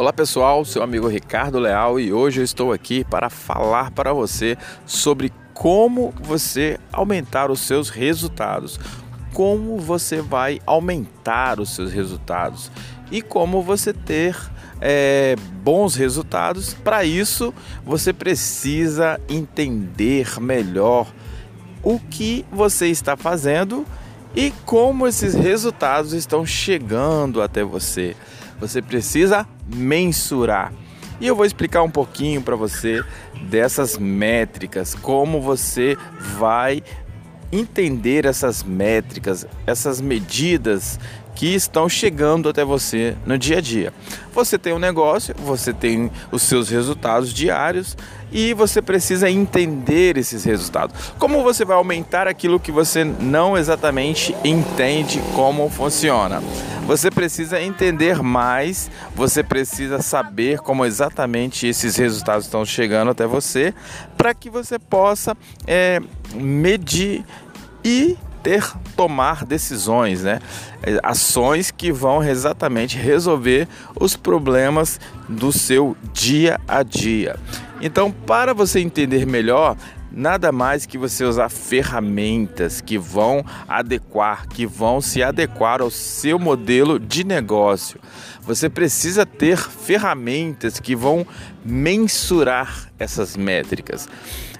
Olá pessoal, seu amigo Ricardo Leal e hoje eu estou aqui para falar para você sobre como você aumentar os seus resultados, como você vai aumentar os seus resultados e como você ter é, bons resultados. Para isso, você precisa entender melhor o que você está fazendo e como esses resultados estão chegando até você. Você precisa mensurar. E eu vou explicar um pouquinho para você dessas métricas, como você vai entender essas métricas, essas medidas que estão chegando até você no dia a dia. Você tem um negócio, você tem os seus resultados diários e você precisa entender esses resultados. Como você vai aumentar aquilo que você não exatamente entende como funciona? Você precisa entender mais, você precisa saber como exatamente esses resultados estão chegando até você, para que você possa é, medir e ter tomar decisões, né? É, ações que vão exatamente resolver os problemas do seu dia a dia. Então, para você entender melhor, nada mais que você usar ferramentas que vão adequar, que vão se adequar ao seu modelo de negócio. Você precisa ter ferramentas que vão mensurar essas métricas.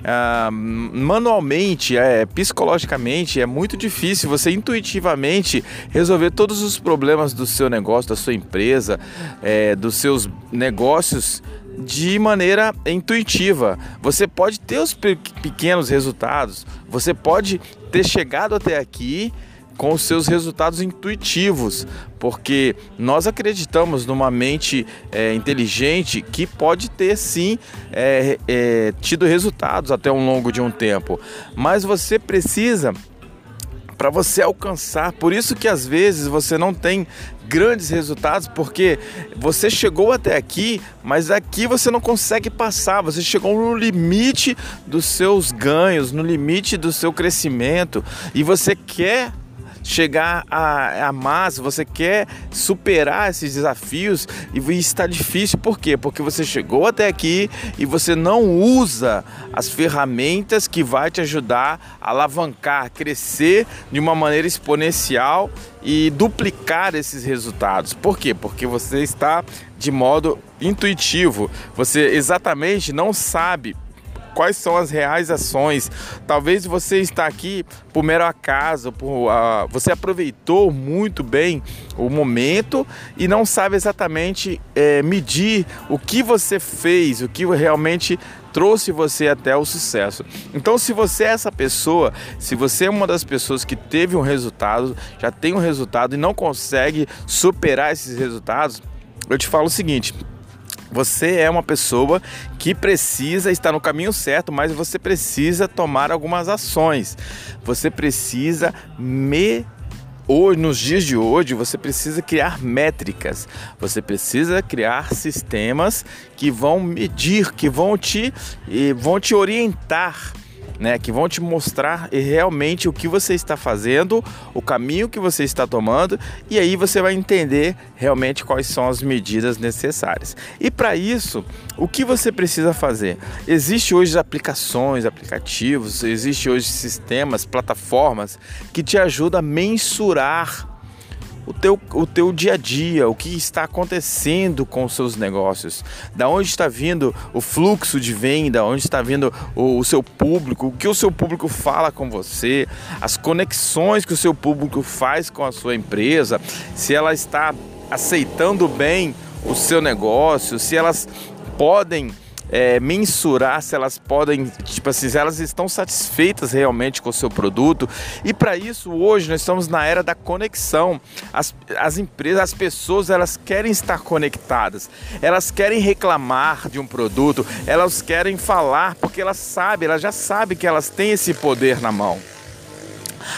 Ah, manualmente, é, psicologicamente, é muito difícil você intuitivamente resolver todos os problemas do seu negócio, da sua empresa, é, dos seus negócios de maneira intuitiva. Você pode ter os pequenos resultados, você pode ter chegado até aqui com os seus resultados intuitivos, porque nós acreditamos numa mente é, inteligente que pode ter sim é, é, tido resultados até um longo de um tempo, mas você precisa para você alcançar. Por isso que às vezes você não tem grandes resultados, porque você chegou até aqui, mas aqui você não consegue passar. Você chegou no limite dos seus ganhos, no limite do seu crescimento e você quer chegar a, a mais, você quer superar esses desafios e está difícil, por quê? Porque você chegou até aqui e você não usa as ferramentas que vai te ajudar a alavancar, crescer de uma maneira exponencial e duplicar esses resultados. Por quê? Porque você está de modo intuitivo, você exatamente não sabe quais são as reais ações. Talvez você está aqui por mero acaso, por, uh, você aproveitou muito bem o momento e não sabe exatamente é, medir o que você fez, o que realmente trouxe você até o sucesso. Então, se você é essa pessoa, se você é uma das pessoas que teve um resultado, já tem um resultado e não consegue superar esses resultados, eu te falo o seguinte: você é uma pessoa que precisa estar no caminho certo, mas você precisa tomar algumas ações. Você precisa me Hoje, nos dias de hoje, você precisa criar métricas, você precisa criar sistemas que vão medir, que vão te, vão te orientar né, que vão te mostrar realmente o que você está fazendo, o caminho que você está tomando, e aí você vai entender realmente quais são as medidas necessárias. E para isso, o que você precisa fazer? Existe hoje aplicações, aplicativos, existe hoje sistemas, plataformas que te ajudam a mensurar o teu, o teu dia a dia, o que está acontecendo com os seus negócios, da onde está vindo o fluxo de venda, onde está vindo o, o seu público, o que o seu público fala com você, as conexões que o seu público faz com a sua empresa, se ela está aceitando bem o seu negócio, se elas podem é, mensurar se elas podem, tipo assim, se elas estão satisfeitas realmente com o seu produto. E para isso, hoje nós estamos na era da conexão. As, as empresas, as pessoas, elas querem estar conectadas, elas querem reclamar de um produto, elas querem falar porque elas sabem, elas já sabem que elas têm esse poder na mão.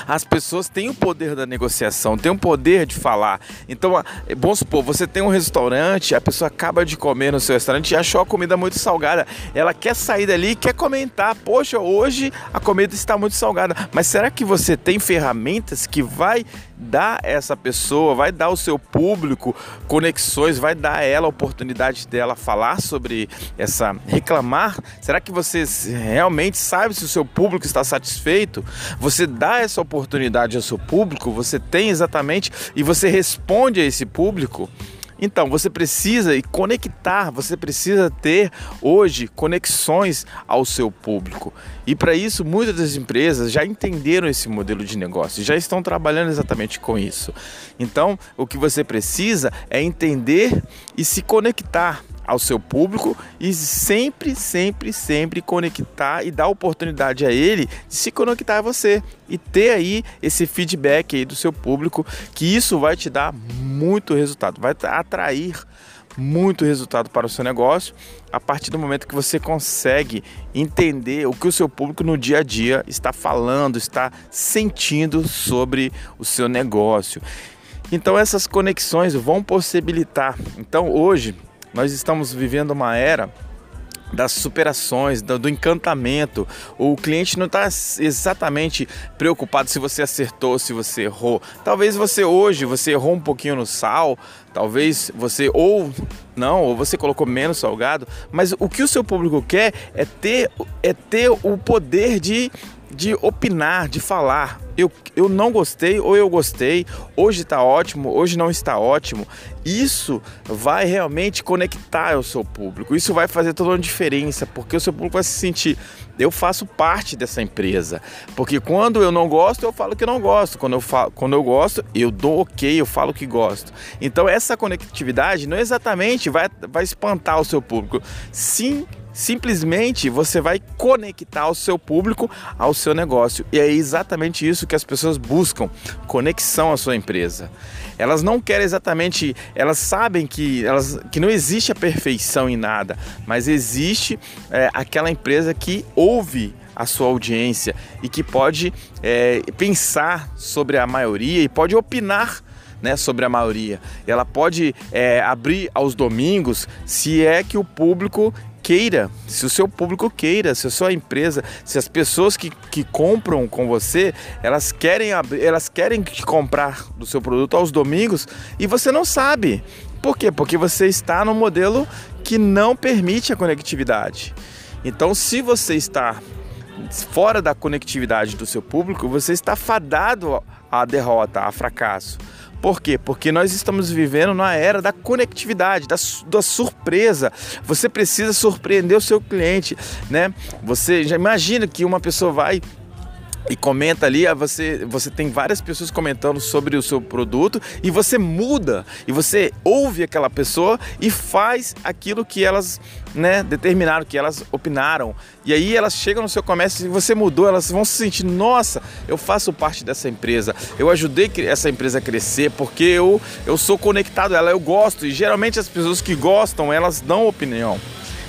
As pessoas têm o poder da negociação, têm o poder de falar. Então, vamos supor, você tem um restaurante, a pessoa acaba de comer no seu restaurante e achou a comida muito salgada. Ela quer sair dali e quer comentar: Poxa, hoje a comida está muito salgada. Mas será que você tem ferramentas que vai dar essa pessoa, vai dar ao seu público conexões, vai dar a ela a oportunidade dela falar sobre essa reclamar? Será que você realmente sabe se o seu público está satisfeito? Você dá essa oportunidade ao seu público, você tem exatamente e você responde a esse público? Então, você precisa e conectar, você precisa ter hoje conexões ao seu público. E para isso, muitas das empresas já entenderam esse modelo de negócio, já estão trabalhando exatamente com isso. Então, o que você precisa é entender e se conectar ao seu público e sempre, sempre, sempre conectar e dar oportunidade a ele de se conectar a você e ter aí esse feedback aí do seu público, que isso vai te dar muito resultado, vai atrair muito resultado para o seu negócio a partir do momento que você consegue entender o que o seu público no dia a dia está falando, está sentindo sobre o seu negócio. Então essas conexões vão possibilitar. Então hoje nós estamos vivendo uma era das superações, do, encantamento. O cliente não está exatamente preocupado se você acertou, se você errou. Talvez você hoje você errou um pouquinho no sal, talvez você ou não, ou você colocou menos salgado, mas o que o seu público quer é ter é ter o poder de de opinar, de falar. Eu, eu não gostei ou eu gostei, hoje está ótimo, hoje não está ótimo. Isso vai realmente conectar o seu público. Isso vai fazer toda uma diferença, porque o seu público vai se sentir, eu faço parte dessa empresa. Porque quando eu não gosto, eu falo que não gosto. Quando eu, falo, quando eu gosto, eu dou ok, eu falo que gosto. Então essa conectividade não exatamente vai, vai espantar o seu público. Sim, Simplesmente você vai conectar o seu público ao seu negócio. E é exatamente isso que as pessoas buscam: conexão à sua empresa. Elas não querem exatamente, elas sabem que, elas, que não existe a perfeição em nada, mas existe é, aquela empresa que ouve a sua audiência e que pode é, pensar sobre a maioria e pode opinar né, sobre a maioria. Ela pode é, abrir aos domingos se é que o público queira, se o seu público queira, se a sua empresa, se as pessoas que, que compram com você, elas querem, elas querem comprar do seu produto aos domingos e você não sabe. Por quê? Porque você está no modelo que não permite a conectividade. Então, se você está fora da conectividade do seu público, você está fadado à derrota, a fracasso. Por quê? Porque nós estamos vivendo na era da conectividade, da, da surpresa. Você precisa surpreender o seu cliente, né? Você já imagina que uma pessoa vai e comenta ali, ah, você, você tem várias pessoas comentando sobre o seu produto e você muda e você ouve aquela pessoa e faz aquilo que elas né, determinaram, que elas opinaram. E aí elas chegam no seu comércio e você mudou, elas vão se sentir, nossa, eu faço parte dessa empresa, eu ajudei essa empresa a crescer porque eu, eu sou conectado a ela, eu gosto. E geralmente as pessoas que gostam, elas dão opinião,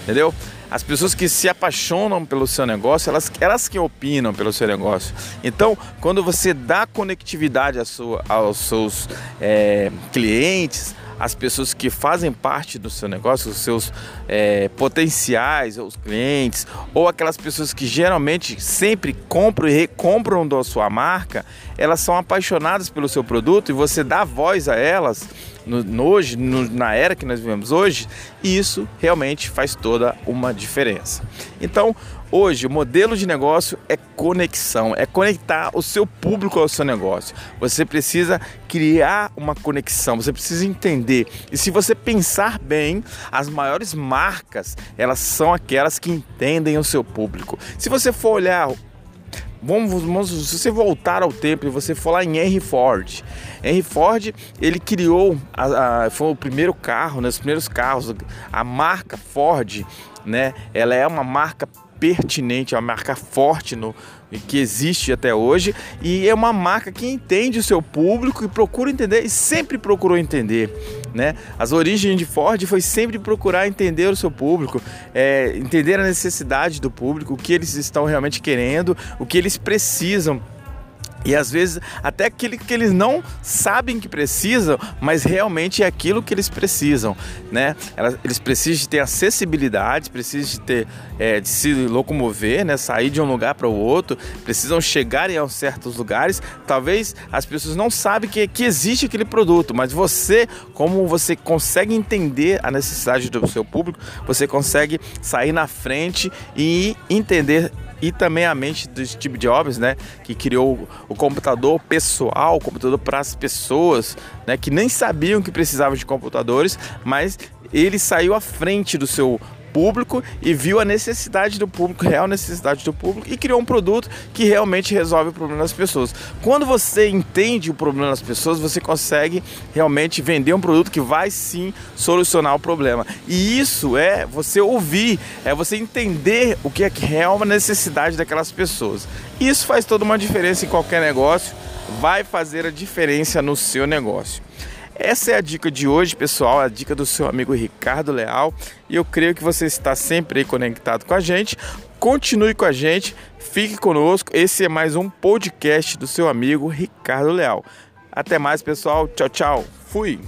entendeu? As pessoas que se apaixonam pelo seu negócio, elas, elas que opinam pelo seu negócio. Então, quando você dá conectividade sua, aos seus é, clientes, as pessoas que fazem parte do seu negócio, os seus é, potenciais, os clientes, ou aquelas pessoas que geralmente sempre compram e recompram da sua marca, elas são apaixonadas pelo seu produto e você dá voz a elas no, no hoje, no, na era que nós vivemos hoje, e isso realmente faz toda uma diferença. Então, hoje, o modelo de negócio é conexão, é conectar o seu público ao seu negócio. Você precisa criar uma conexão, você precisa entender. E se você pensar bem, as maiores marcas, elas são aquelas que entendem o seu público. Se você for olhar Vamos, vamos, se você voltar ao tempo e você for lá em Henry Ford, Henry Ford ele criou, a, a, foi o primeiro carro, né, os primeiros carros, a marca Ford, né? Ela é uma marca pertinente, é uma marca forte no, que existe até hoje e é uma marca que entende o seu público e procura entender e sempre procurou entender. Né? As origens de Ford foi sempre procurar entender o seu público, é, entender a necessidade do público, o que eles estão realmente querendo, o que eles precisam E às vezes até aquele que eles não sabem que precisam, mas realmente é aquilo que eles precisam, né? Eles precisam de ter acessibilidade, precisam de ter é, de se locomover, né? Sair de um lugar para o outro, precisam chegar em certos lugares. Talvez as pessoas não sabem que, que existe aquele produto, mas você, como você consegue entender a necessidade do seu público, você consegue sair na frente e entender e também a mente do Steve Jobs, né, que criou o computador pessoal, o computador para as pessoas, né, que nem sabiam que precisavam de computadores, mas ele saiu à frente do seu público e viu a necessidade do público, real necessidade do público e criou um produto que realmente resolve o problema das pessoas. Quando você entende o problema das pessoas, você consegue realmente vender um produto que vai sim solucionar o problema. E isso é você ouvir, é você entender o que é que é uma necessidade daquelas pessoas. Isso faz toda uma diferença em qualquer negócio, vai fazer a diferença no seu negócio. Essa é a dica de hoje, pessoal, a dica do seu amigo Ricardo Leal. E eu creio que você está sempre aí conectado com a gente. Continue com a gente, fique conosco. Esse é mais um podcast do seu amigo Ricardo Leal. Até mais, pessoal. Tchau, tchau. Fui.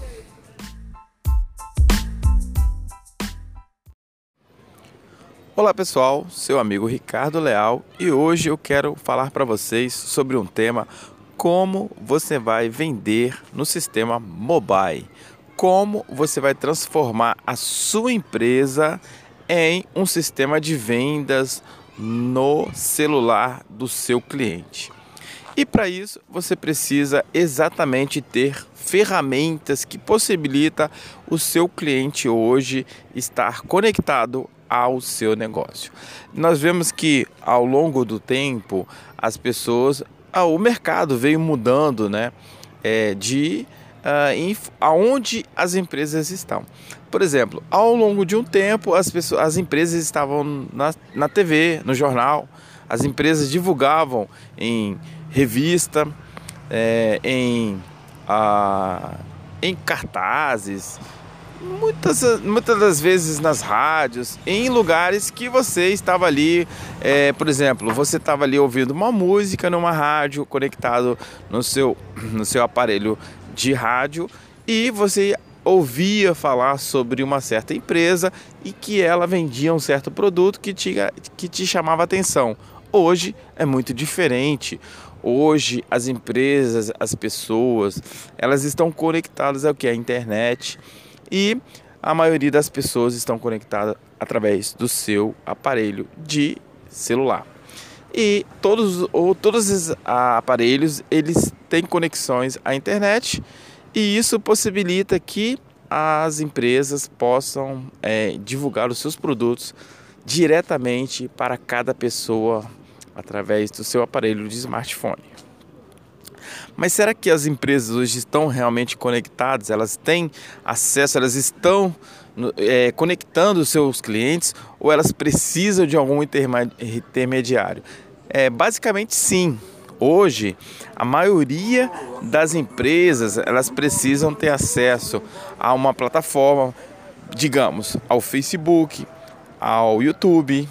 Olá pessoal, seu amigo Ricardo Leal e hoje eu quero falar para vocês sobre um tema como você vai vender no sistema mobile, como você vai transformar a sua empresa em um sistema de vendas no celular do seu cliente. E para isso você precisa exatamente ter ferramentas que possibilita o seu cliente hoje estar conectado ao seu negócio. Nós vemos que ao longo do tempo as pessoas ah, o mercado veio mudando, né? É, de uh, aonde as empresas estão. Por exemplo, ao longo de um tempo, as, pessoas, as empresas estavam na, na TV, no jornal, as empresas divulgavam em revista, é, em, uh, em cartazes, muitas, muitas das vezes nas rádios, em lugares que você estava ali, é, por exemplo, você estava ali ouvindo uma música numa rádio, conectado no seu, no seu aparelho de rádio, e você ouvia falar sobre uma certa empresa e que ela vendia um certo produto que te, que te chamava atenção. Hoje é muito diferente. Hoje as empresas, as pessoas, elas estão conectadas ao que a internet e a maioria das pessoas estão conectadas através do seu aparelho de celular. E todos, ou, todos os aparelhos eles têm conexões à internet e isso possibilita que as empresas possam é, divulgar os seus produtos diretamente para cada pessoa através do seu aparelho de smartphone. Mas será que as empresas hoje estão realmente conectadas? Elas têm acesso, elas estão é, conectando os seus clientes ou elas precisam de algum intermediário? É, basicamente sim. Hoje, a maioria das empresas elas precisam ter acesso a uma plataforma, digamos, ao Facebook, ao YouTube,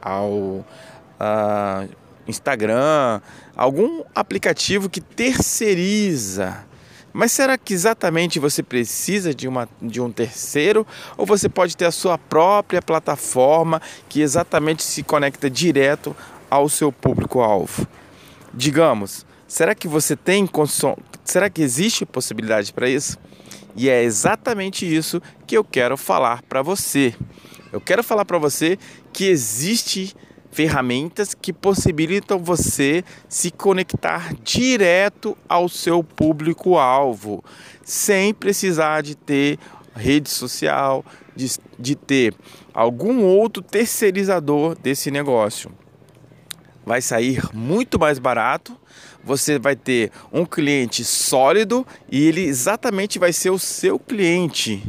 ao uh, Instagram, algum aplicativo que terceiriza. Mas será que exatamente você precisa de, uma, de um terceiro? Ou você pode ter a sua própria plataforma que exatamente se conecta direto ao seu público-alvo? Digamos, será que você tem será que existe possibilidade para isso? E é exatamente isso que eu quero falar para você. Eu quero falar para você que existe ferramentas que possibilitam você se conectar direto ao seu público-alvo, sem precisar de ter rede social, de, de ter algum outro terceirizador desse negócio. Vai sair muito mais barato, você vai ter um cliente sólido e ele exatamente vai ser o seu cliente.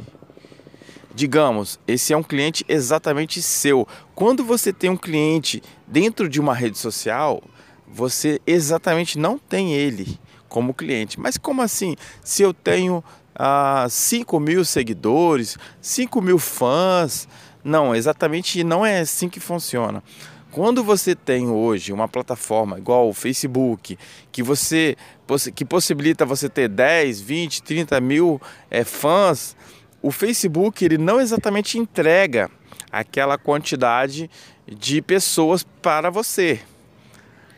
Digamos, esse é um cliente exatamente seu. Quando você tem um cliente dentro de uma rede social, você exatamente não tem ele como cliente. Mas como assim? Se eu tenho ah, 5 mil seguidores, 5 mil fãs. Não, exatamente não é assim que funciona. Quando você tem hoje uma plataforma igual o Facebook, que você que possibilita você ter 10, 20, 30 mil é, fãs, o Facebook ele não exatamente entrega aquela quantidade de pessoas para você.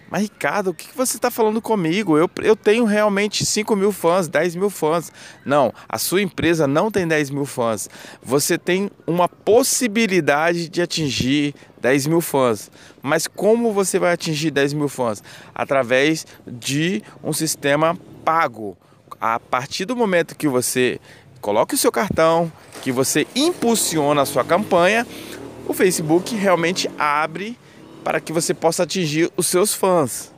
Mas Ricardo, o que você está falando comigo? Eu, eu tenho realmente 5 mil fãs, 10 mil fãs. Não, a sua empresa não tem 10 mil fãs. Você tem uma possibilidade de atingir 10 mil fãs. Mas como você vai atingir 10 mil fãs? Através de um sistema pago. A partir do momento que você coloca o seu cartão, que você impulsiona a sua campanha, o Facebook realmente abre para que você possa atingir os seus fãs.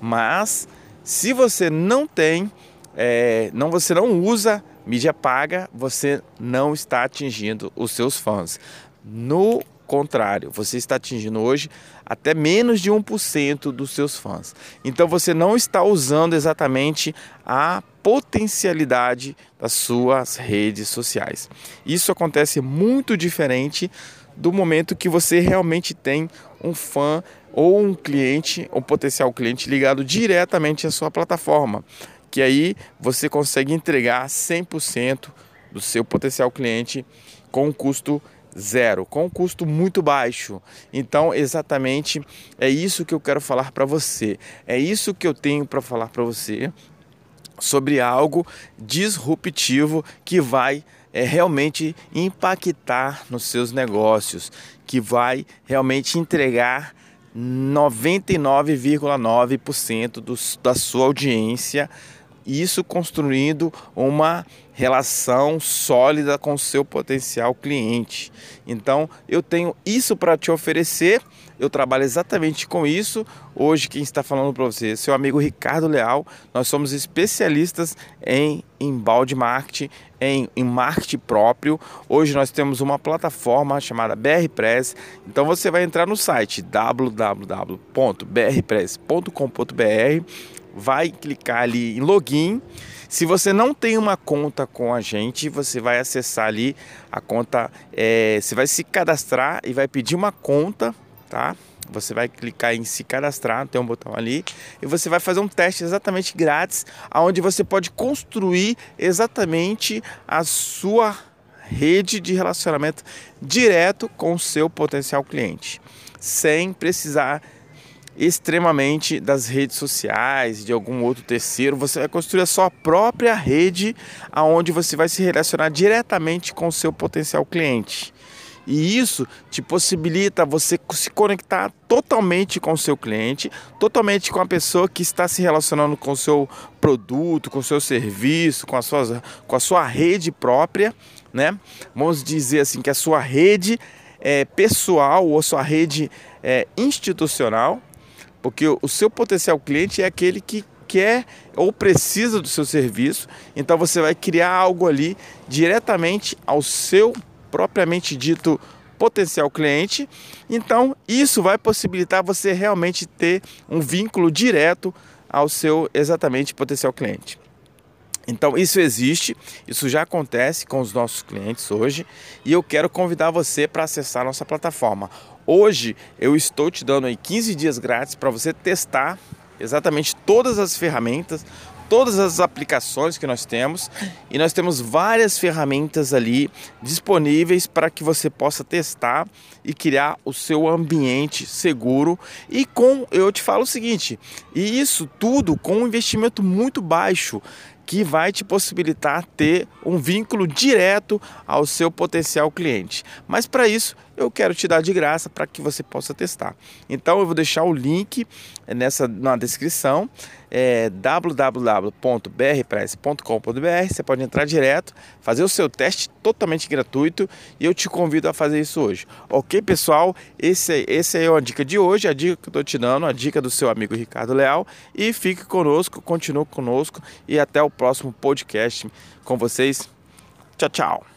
Mas se você não tem, é, não você não usa mídia paga, você não está atingindo os seus fãs. No contrário, você está atingindo hoje até menos de 1% dos seus fãs. Então você não está usando exatamente a potencialidade das suas redes sociais. Isso acontece muito diferente do momento que você realmente tem um fã ou um cliente, um potencial cliente ligado diretamente à sua plataforma, que aí você consegue entregar 100% do seu potencial cliente com um custo zero, com um custo muito baixo. Então, exatamente é isso que eu quero falar para você. É isso que eu tenho para falar para você sobre algo disruptivo que vai é, realmente impactar nos seus negócios, que vai realmente entregar 99,9% da sua audiência, isso construindo uma relação sólida com seu potencial cliente. Então, eu tenho isso para te oferecer. Eu trabalho exatamente com isso. Hoje, quem está falando para você é seu amigo Ricardo Leal. Nós somos especialistas em embalde marketing, em, em marketing próprio. Hoje nós temos uma plataforma chamada BR Press. Então, você vai entrar no site www.brpress.com.br, vai clicar ali em login se você não tem uma conta com a gente, você vai acessar ali a conta, é, você vai se cadastrar e vai pedir uma conta, tá? Você vai clicar em se cadastrar, tem um botão ali, e você vai fazer um teste exatamente grátis, onde você pode construir exatamente a sua rede de relacionamento direto com o seu potencial cliente, sem precisar extremamente das redes sociais, de algum outro terceiro, você vai construir a sua própria rede aonde você vai se relacionar diretamente com o seu potencial cliente. E isso te possibilita você se conectar totalmente com o seu cliente, totalmente com a pessoa que está se relacionando com o seu produto, com o seu serviço, com a sua, com a sua rede própria, né? Vamos dizer assim que a sua rede é, pessoal ou sua rede é, institucional, porque o seu potencial cliente é aquele que quer ou precisa do seu serviço, então você vai criar algo ali diretamente ao seu propriamente dito potencial cliente. Então, isso vai possibilitar você realmente ter um vínculo direto ao seu exatamente potencial cliente. Então, isso existe, isso já acontece com os nossos clientes hoje, e eu quero convidar você para acessar nossa plataforma. Hoje eu estou te dando aí 15 dias grátis para você testar exatamente todas as ferramentas, todas as aplicações que nós temos e nós temos várias ferramentas ali disponíveis para que você possa testar e criar o seu ambiente seguro. E com eu te falo o seguinte, e isso tudo com um investimento muito baixo que vai te possibilitar ter um vínculo direto ao seu potencial cliente. Mas para isso, eu quero te dar de graça para que você possa testar. Então eu vou deixar o link nessa na descrição, é www.brpress.com.br. Você pode entrar direto, fazer o seu teste totalmente gratuito e eu te convido a fazer isso hoje. Ok, pessoal? Esse, esse é a dica de hoje, a dica que eu estou te dando, a dica do seu amigo Ricardo Leal. E fique conosco, continue conosco e até o próximo podcast com vocês. Tchau, tchau.